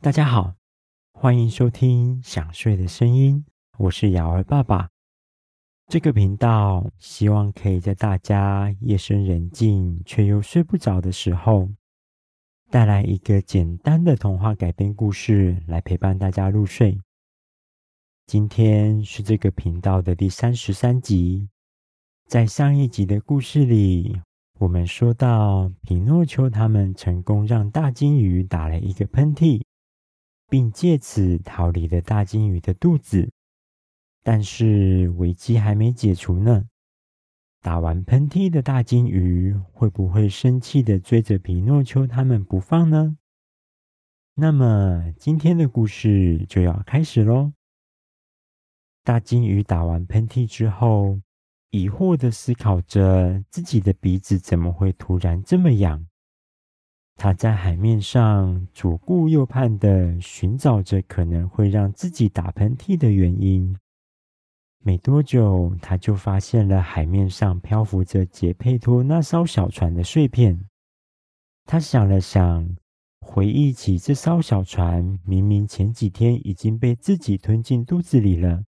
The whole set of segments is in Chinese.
大家好，欢迎收听《想睡的声音》，我是雅儿爸爸。这个频道希望可以在大家夜深人静却又睡不着的时候，带来一个简单的童话改编故事来陪伴大家入睡。今天是这个频道的第三十三集。在上一集的故事里，我们说到皮诺丘他们成功让大鲸鱼打了一个喷嚏。并借此逃离了大鲸鱼的肚子，但是危机还没解除呢。打完喷嚏的大鲸鱼会不会生气的追着皮诺丘他们不放呢？那么今天的故事就要开始喽。大鲸鱼打完喷嚏之后，疑惑的思考着自己的鼻子怎么会突然这么痒。他在海面上左顾右盼的寻找着可能会让自己打喷嚏的原因。没多久，他就发现了海面上漂浮着杰佩托那艘小船的碎片。他想了想，回忆起这艘小船明明前几天已经被自己吞进肚子里了，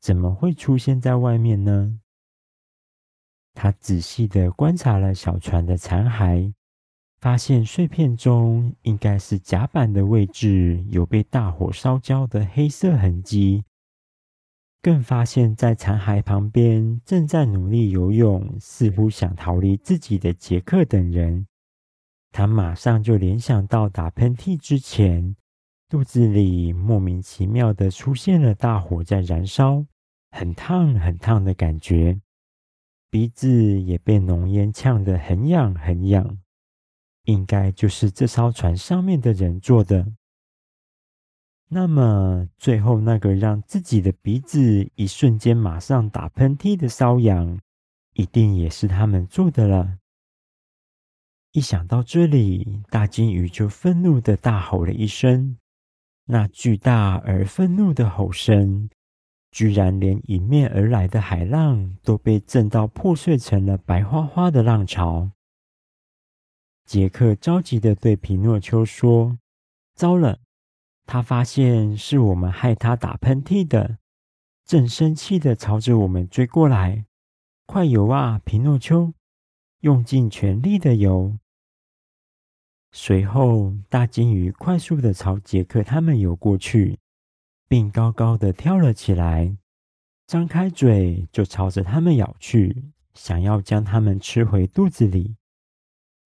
怎么会出现在外面呢？他仔细的观察了小船的残骸。发现碎片中应该是甲板的位置有被大火烧焦的黑色痕迹，更发现，在残骸旁边正在努力游泳、似乎想逃离自己的杰克等人。他马上就联想到打喷嚏之前，肚子里莫名其妙的出现了大火在燃烧，很烫很烫的感觉，鼻子也被浓烟呛得很痒很痒。应该就是这艘船上面的人做的。那么，最后那个让自己的鼻子一瞬间马上打喷嚏的瘙痒，一定也是他们做的了。一想到这里，大鲸鱼就愤怒的大吼了一声。那巨大而愤怒的吼声，居然连迎面而来的海浪都被震到破碎成了白花花的浪潮。杰克着急地对皮诺丘说：“糟了，他发现是我们害他打喷嚏的，正生气地朝着我们追过来。快游啊，皮诺丘，用尽全力的游！”随后，大鲸鱼快速地朝杰克他们游过去，并高高的跳了起来，张开嘴就朝着他们咬去，想要将他们吃回肚子里。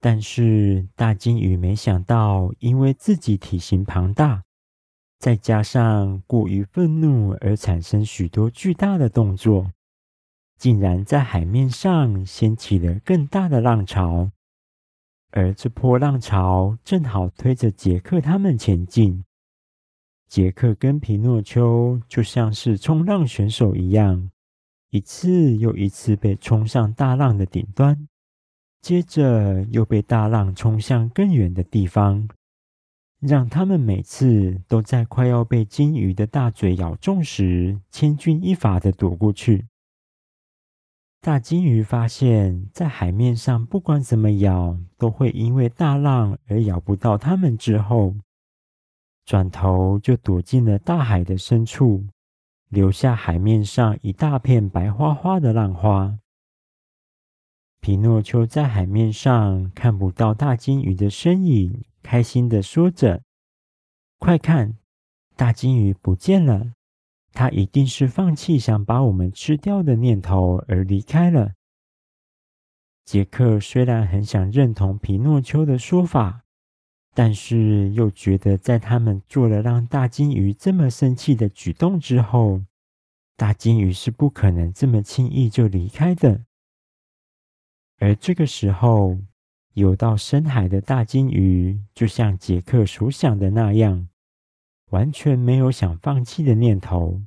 但是大鲸鱼没想到，因为自己体型庞大，再加上过于愤怒而产生许多巨大的动作，竟然在海面上掀起了更大的浪潮。而这波浪潮正好推着杰克他们前进。杰克跟皮诺丘就像是冲浪选手一样，一次又一次被冲上大浪的顶端。接着又被大浪冲向更远的地方，让他们每次都在快要被鲸鱼的大嘴咬中时，千钧一发地躲过去。大鲸鱼发现，在海面上不管怎么咬，都会因为大浪而咬不到它们之后，转头就躲进了大海的深处，留下海面上一大片白花花的浪花。皮诺丘在海面上看不到大鲸鱼的身影，开心地说着：“快看，大鲸鱼不见了！它一定是放弃想把我们吃掉的念头而离开了。”杰克虽然很想认同皮诺丘的说法，但是又觉得在他们做了让大鲸鱼这么生气的举动之后，大鲸鱼是不可能这么轻易就离开的。而这个时候，游到深海的大鲸鱼，就像杰克所想的那样，完全没有想放弃的念头。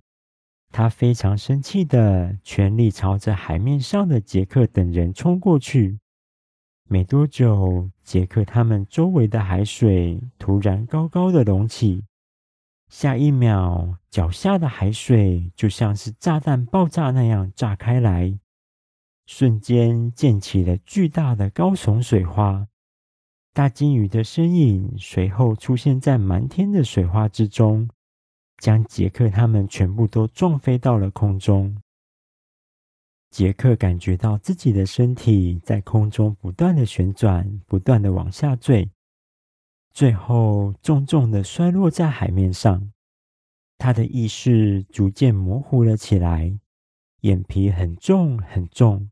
他非常生气的，全力朝着海面上的杰克等人冲过去。没多久，杰克他们周围的海水突然高高的隆起，下一秒，脚下的海水就像是炸弹爆炸那样炸开来。瞬间溅起了巨大的高耸水花，大鲸鱼的身影随后出现在满天的水花之中，将杰克他们全部都撞飞到了空中。杰克感觉到自己的身体在空中不断的旋转，不断的往下坠，最后重重的摔落在海面上。他的意识逐渐模糊了起来，眼皮很重很重。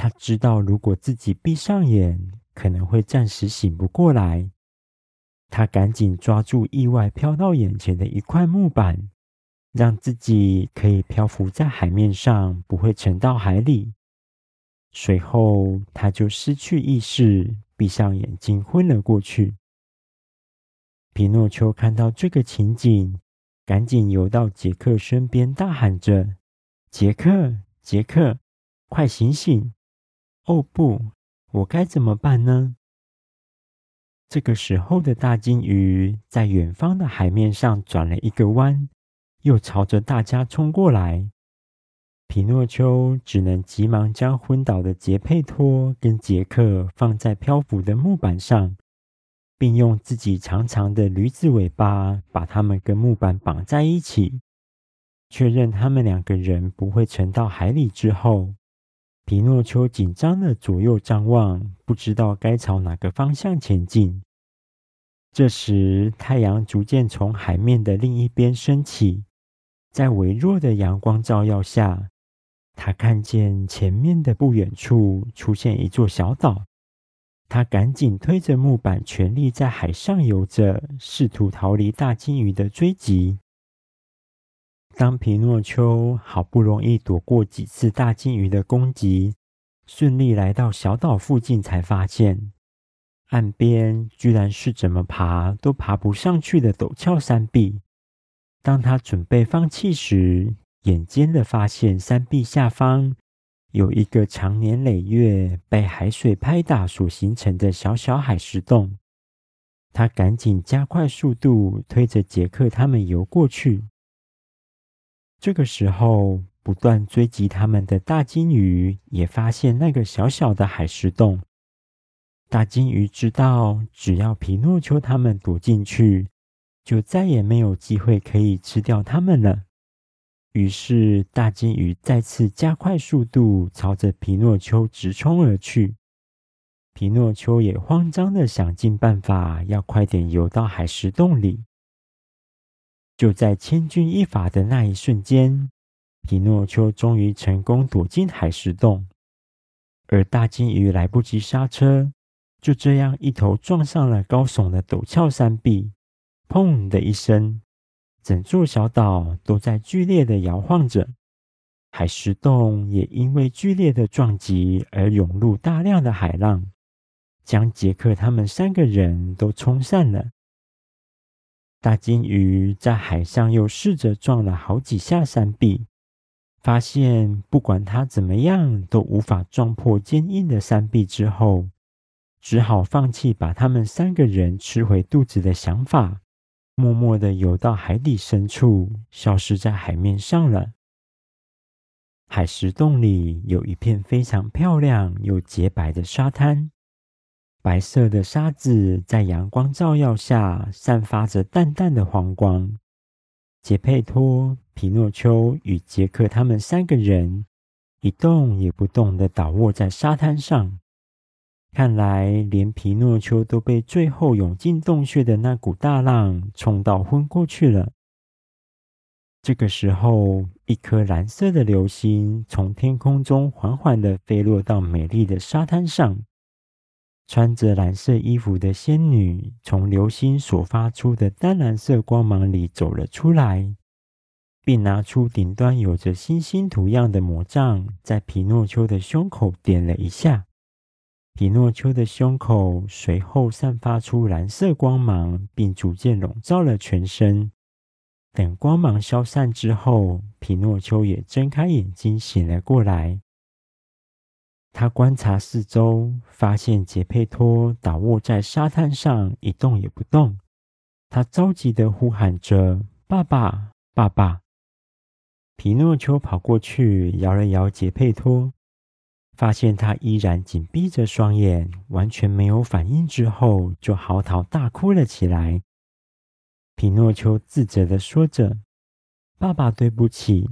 他知道，如果自己闭上眼，可能会暂时醒不过来，他赶紧抓住意外飘到眼前的一块木板，让自己可以漂浮在海面上，不会沉到海里。随后，他就失去意识，闭上眼睛昏了过去。皮诺丘看到这个情景，赶紧游到杰克身边，大喊着：“杰克，杰克，快醒醒！”哦，不！我该怎么办呢？这个时候的大鲸鱼在远方的海面上转了一个弯，又朝着大家冲过来。皮诺丘只能急忙将昏倒的杰佩托跟杰克放在漂浮的木板上，并用自己长长的驴子尾巴把他们跟木板绑在一起，确认他们两个人不会沉到海里之后。皮诺丘紧张的左右张望，不知道该朝哪个方向前进。这时，太阳逐渐从海面的另一边升起，在微弱的阳光照耀下，他看见前面的不远处出现一座小岛。他赶紧推着木板，全力在海上游着，试图逃离大鲸鱼的追击。当皮诺丘好不容易躲过几次大鲸鱼的攻击，顺利来到小岛附近，才发现岸边居然是怎么爬都爬不上去的陡峭山壁。当他准备放弃时，眼尖的发现山壁下方有一个长年累月被海水拍打所形成的小小海蚀洞。他赶紧加快速度，推着杰克他们游过去。这个时候，不断追击他们的大鲸鱼也发现那个小小的海石洞。大鲸鱼知道，只要皮诺丘他们躲进去，就再也没有机会可以吃掉他们了。于是，大鲸鱼再次加快速度，朝着皮诺丘直冲而去。皮诺丘也慌张的想尽办法，要快点游到海石洞里。就在千钧一发的那一瞬间，皮诺丘终于成功躲进海石洞，而大鲸鱼来不及刹车，就这样一头撞上了高耸的陡峭山壁，砰的一声，整座小岛都在剧烈的摇晃着，海石洞也因为剧烈的撞击而涌入大量的海浪，将杰克他们三个人都冲散了。大鲸鱼在海上又试着撞了好几下山壁，发现不管它怎么样都无法撞破坚硬的山壁，之后只好放弃把他们三个人吃回肚子的想法，默默地游到海底深处，消失在海面上了。海石洞里有一片非常漂亮又洁白的沙滩。白色的沙子在阳光照耀下散发着淡淡的黄光。杰佩托、皮诺丘与杰克他们三个人一动也不动地倒卧在沙滩上。看来，连皮诺丘都被最后涌进洞穴的那股大浪冲到昏过去了。这个时候，一颗蓝色的流星从天空中缓缓地飞落到美丽的沙滩上。穿着蓝色衣服的仙女从流星所发出的淡蓝色光芒里走了出来，并拿出顶端有着星星图样的魔杖，在皮诺丘的胸口点了一下。皮诺丘的胸口随后散发出蓝色光芒，并逐渐笼罩了全身。等光芒消散之后，皮诺丘也睁开眼睛醒了过来。他观察四周，发现杰佩托倒卧在沙滩上，一动也不动。他着急地呼喊着：“爸爸，爸爸！”皮诺丘跑过去，摇了摇杰佩托，发现他依然紧闭着双眼，完全没有反应之后，就嚎啕大哭了起来。皮诺丘自责地说着：“爸爸，对不起，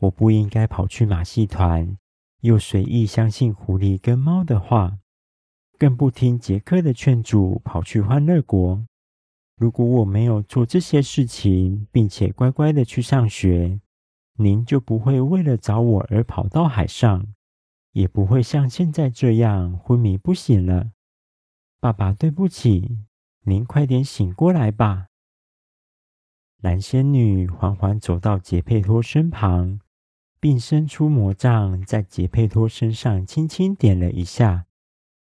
我不应该跑去马戏团，又随意相信狐狸跟猫的话，更不听杰克的劝阻，跑去欢乐国。如果我没有做这些事情，并且乖乖的去上学，您就不会为了找我而跑到海上。”也不会像现在这样昏迷不醒了。爸爸，对不起，您快点醒过来吧。蓝仙女缓缓走到杰佩托身旁，并伸出魔杖，在杰佩托身上轻轻点了一下。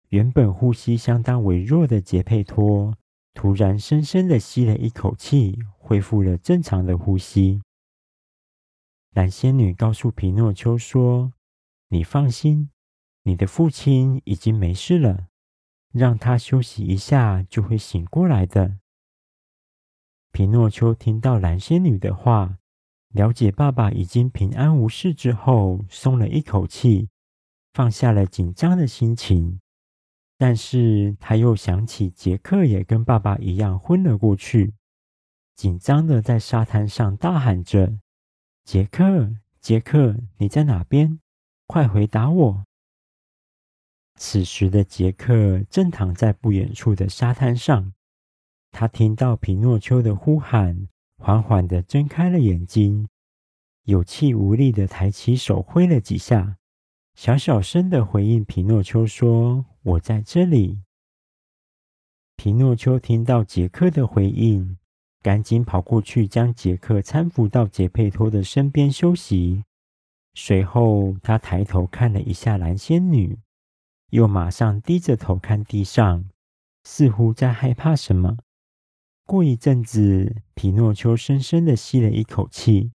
原本呼吸相当微弱的杰佩托，突然深深的吸了一口气，恢复了正常的呼吸。蓝仙女告诉皮诺丘说。你放心，你的父亲已经没事了，让他休息一下就会醒过来的。皮诺丘听到蓝仙女的话，了解爸爸已经平安无事之后，松了一口气，放下了紧张的心情。但是他又想起杰克也跟爸爸一样昏了过去，紧张的在沙滩上大喊着：“杰克，杰克，你在哪边？”快回答我！此时的杰克正躺在不远处的沙滩上，他听到皮诺丘的呼喊，缓缓地睁开了眼睛，有气无力地抬起手挥了几下，小小声地回应皮诺丘说：“我在这里。”皮诺丘听到杰克的回应，赶紧跑过去，将杰克搀扶到杰佩托的身边休息。随后，他抬头看了一下蓝仙女，又马上低着头看地上，似乎在害怕什么。过一阵子，皮诺丘深深的吸了一口气，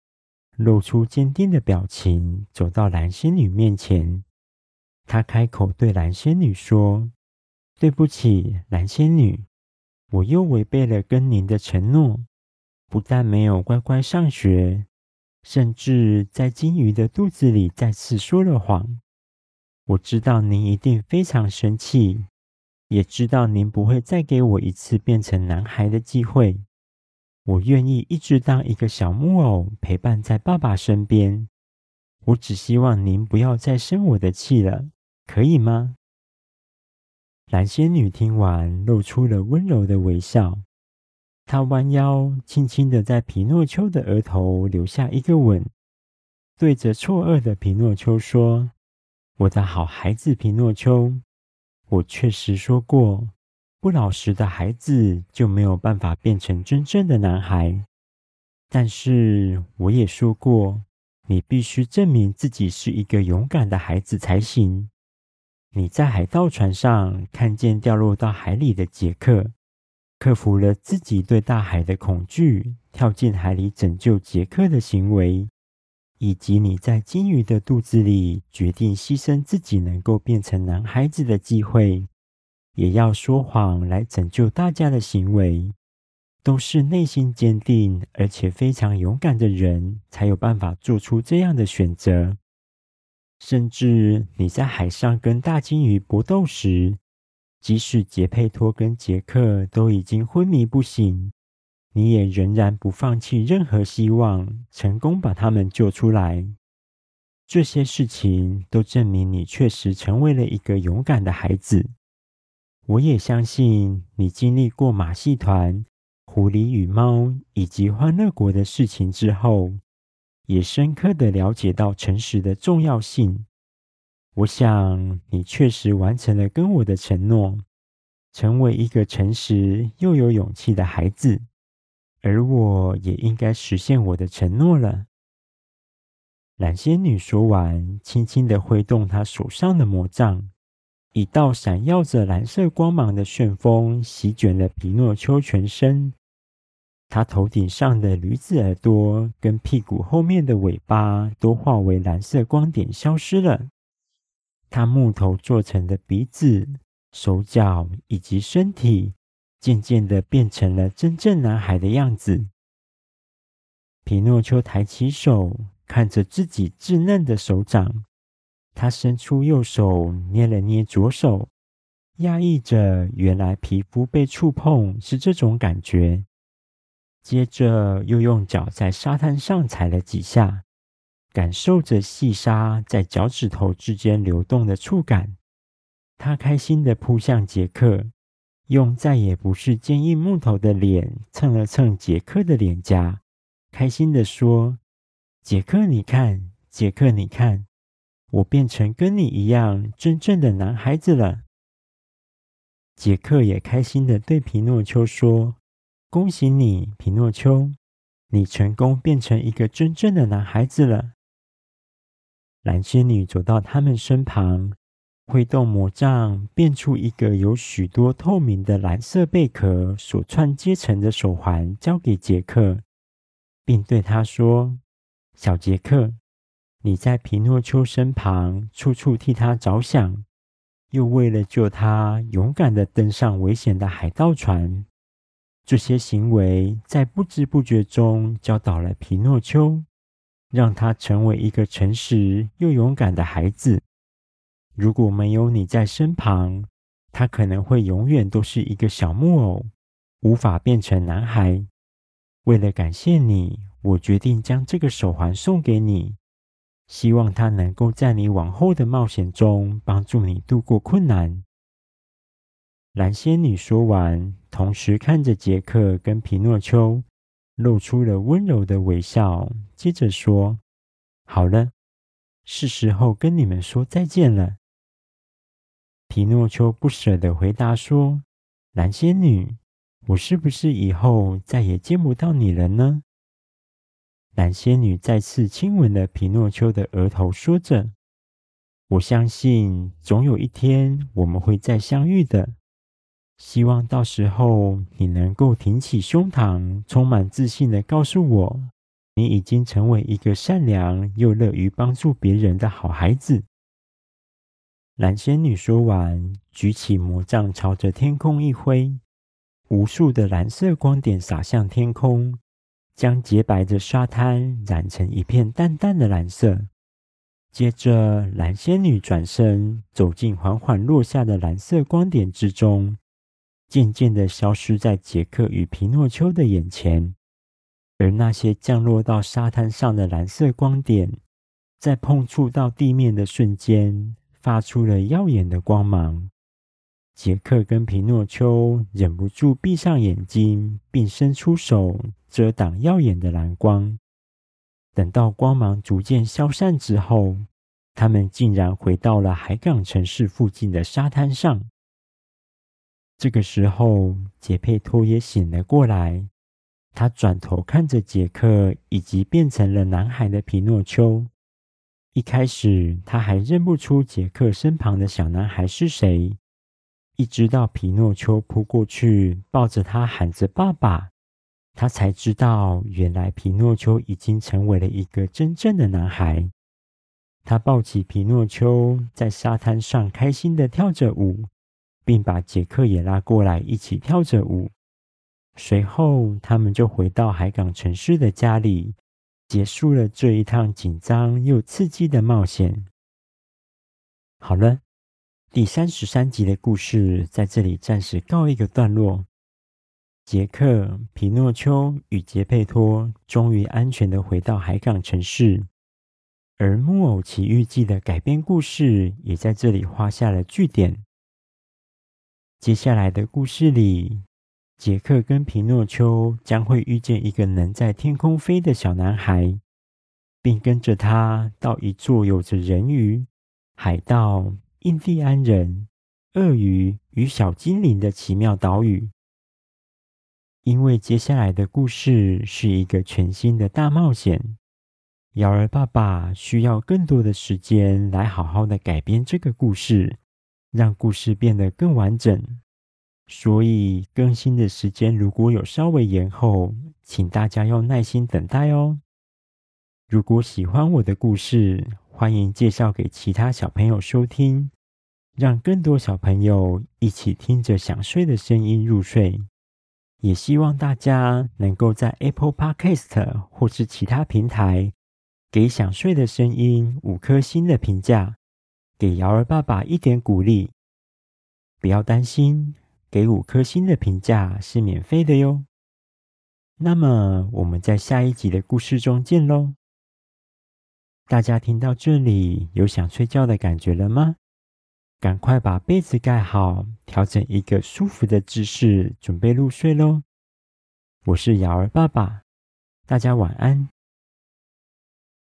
露出坚定的表情，走到蓝仙女面前。他开口对蓝仙女说：“对不起，蓝仙女，我又违背了跟您的承诺，不但没有乖乖上学。”甚至在金鱼的肚子里再次说了谎。我知道您一定非常生气，也知道您不会再给我一次变成男孩的机会。我愿意一直当一个小木偶，陪伴在爸爸身边。我只希望您不要再生我的气了，可以吗？蓝仙女听完，露出了温柔的微笑。她弯腰，轻轻地在皮诺丘的额头留下一个吻，对着错愕的皮诺丘说：“我的好孩子皮诺丘，我确实说过，不老实的孩子就没有办法变成真正的男孩。但是我也说过，你必须证明自己是一个勇敢的孩子才行。你在海盗船上看见掉落到海里的杰克。”克服了自己对大海的恐惧，跳进海里拯救杰克的行为，以及你在金鱼的肚子里决定牺牲自己能够变成男孩子的机会，也要说谎来拯救大家的行为，都是内心坚定而且非常勇敢的人才有办法做出这样的选择。甚至你在海上跟大金鱼搏斗时，即使杰佩托跟杰克都已经昏迷不醒，你也仍然不放弃任何希望，成功把他们救出来。这些事情都证明你确实成为了一个勇敢的孩子。我也相信你经历过马戏团、狐狸与猫以及欢乐国的事情之后，也深刻的了解到诚实的重要性。我想你确实完成了跟我的承诺，成为一个诚实又有勇气的孩子，而我也应该实现我的承诺了。蓝仙女说完，轻轻地挥动她手上的魔杖，一道闪耀着蓝色光芒的旋风席卷了皮诺丘全身，他头顶上的驴子耳朵跟屁股后面的尾巴都化为蓝色光点消失了。他木头做成的鼻子、手脚以及身体，渐渐的变成了真正男孩的样子。皮诺丘抬起手，看着自己稚嫩的手掌，他伸出右手捏了捏左手，压抑着原来皮肤被触碰是这种感觉。接着又用脚在沙滩上踩了几下，感受着细沙在脚趾头之间流动的触感。他开心地扑向杰克，用再也不是坚硬木头的脸蹭了蹭杰克的脸颊，开心地说：“杰克，你看，杰克，你看，我变成跟你一样真正的男孩子了。”杰克也开心地对皮诺丘说。恭喜你，皮诺丘！你成功变成一个真正的男孩子了。蓝仙女走到他们身旁，挥动魔杖，变出一个由许多透明的蓝色贝壳所串接成的手环，交给杰克，并对他说：“小杰克，你在皮诺丘身旁，处处替他着想，又为了救他，勇敢的登上危险的海盗船。”这些行为在不知不觉中教导了皮诺丘，让他成为一个诚实又勇敢的孩子。如果没有你在身旁，他可能会永远都是一个小木偶，无法变成男孩。为了感谢你，我决定将这个手环送给你，希望它能够在你往后的冒险中帮助你度过困难。蓝仙女说完，同时看着杰克跟皮诺丘，露出了温柔的微笑。接着说：“好了，是时候跟你们说再见了。”皮诺丘不舍地回答说：“蓝仙女，我是不是以后再也见不到你了呢？”蓝仙女再次亲吻了皮诺丘的额头，说着：“我相信，总有一天我们会再相遇的。”希望到时候你能够挺起胸膛，充满自信地告诉我，你已经成为一个善良又乐于帮助别人的好孩子。蓝仙女说完，举起魔杖，朝着天空一挥，无数的蓝色光点洒向天空，将洁白的沙滩染成一片淡淡的蓝色。接着，蓝仙女转身走进缓缓落下的蓝色光点之中。渐渐地消失在杰克与皮诺丘的眼前，而那些降落到沙滩上的蓝色光点，在碰触到地面的瞬间，发出了耀眼的光芒。杰克跟皮诺丘忍不住闭上眼睛，并伸出手遮挡耀眼的蓝光。等到光芒逐渐消散之后，他们竟然回到了海港城市附近的沙滩上。这个时候，杰佩托也醒了过来。他转头看着杰克以及变成了男孩的皮诺丘。一开始，他还认不出杰克身旁的小男孩是谁。一直到皮诺丘扑过去，抱着他喊着“爸爸”，他才知道，原来皮诺丘已经成为了一个真正的男孩。他抱起皮诺丘，在沙滩上开心的跳着舞。并把杰克也拉过来，一起跳着舞。随后，他们就回到海港城市的家里，结束了这一趟紧张又刺激的冒险。好了，第三十三集的故事在这里暂时告一个段落。杰克、皮诺丘与杰佩托终于安全地回到海港城市，而《木偶奇遇记》的改编故事也在这里画下了句点。接下来的故事里，杰克跟皮诺丘将会遇见一个能在天空飞的小男孩，并跟着他到一座有着人鱼、海盗、印第安人、鳄鱼与小精灵的奇妙岛屿。因为接下来的故事是一个全新的大冒险，瑶儿爸爸需要更多的时间来好好的改编这个故事。让故事变得更完整，所以更新的时间如果有稍微延后，请大家要耐心等待哦。如果喜欢我的故事，欢迎介绍给其他小朋友收听，让更多小朋友一起听着想睡的声音入睡。也希望大家能够在 Apple Podcast 或是其他平台给想睡的声音五颗星的评价。给瑶儿爸爸一点鼓励。不要担心，给五颗星的评价是免费的哟。那么我们在下一集的故事中见喽。大家听到这里有想睡觉的感觉了吗？赶快把被子盖好，调整一个舒服的姿势，准备入睡喽。我是尧儿爸爸，大家晚安。